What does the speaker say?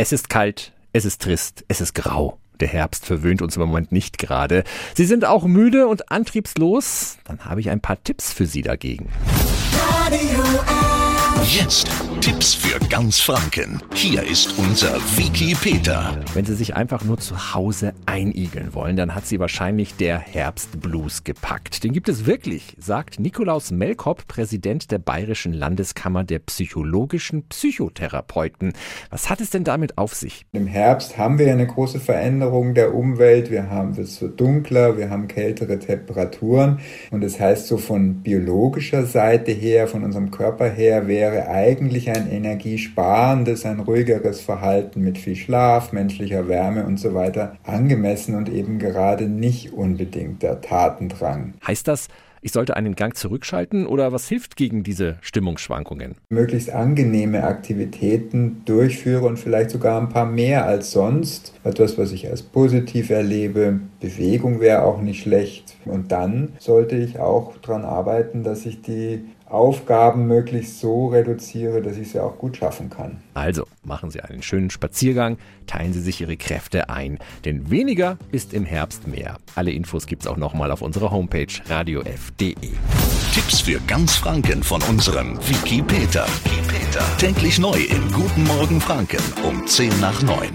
Es ist kalt, es ist trist, es ist grau. Der Herbst verwöhnt uns im Moment nicht gerade. Sie sind auch müde und antriebslos? Dann habe ich ein paar Tipps für Sie dagegen. Radio Jetzt Tipps für ganz Franken. Hier ist unser Wiki Peter. Wenn Sie sich einfach nur zu Hause einigeln wollen, dann hat Sie wahrscheinlich der Herbstblues gepackt. Den gibt es wirklich, sagt Nikolaus Melkop, Präsident der Bayerischen Landeskammer der psychologischen Psychotherapeuten. Was hat es denn damit auf sich? Im Herbst haben wir eine große Veränderung der Umwelt. Wir haben es wird dunkler, wir haben kältere Temperaturen und das heißt so von biologischer Seite her, von unserem Körper her wäre eigentlich ein energiesparendes, ein ruhigeres Verhalten mit viel Schlaf, menschlicher Wärme und so weiter angemessen und eben gerade nicht unbedingt der Tatendrang. Heißt das, ich sollte einen Gang zurückschalten oder was hilft gegen diese Stimmungsschwankungen? Möglichst angenehme Aktivitäten durchführe und vielleicht sogar ein paar mehr als sonst. Etwas, was ich als positiv erlebe. Bewegung wäre auch nicht schlecht. Und dann sollte ich auch daran arbeiten, dass ich die Aufgaben möglichst so reduziere, dass ich sie auch gut schaffen kann. Also machen Sie einen schönen Spaziergang, teilen Sie sich Ihre Kräfte ein, denn weniger ist im Herbst mehr. Alle Infos gibt es auch nochmal auf unserer Homepage radiof.de. Tipps für ganz Franken von unserem Wiki Peter. Täglich neu in Guten Morgen Franken um 10 nach 9.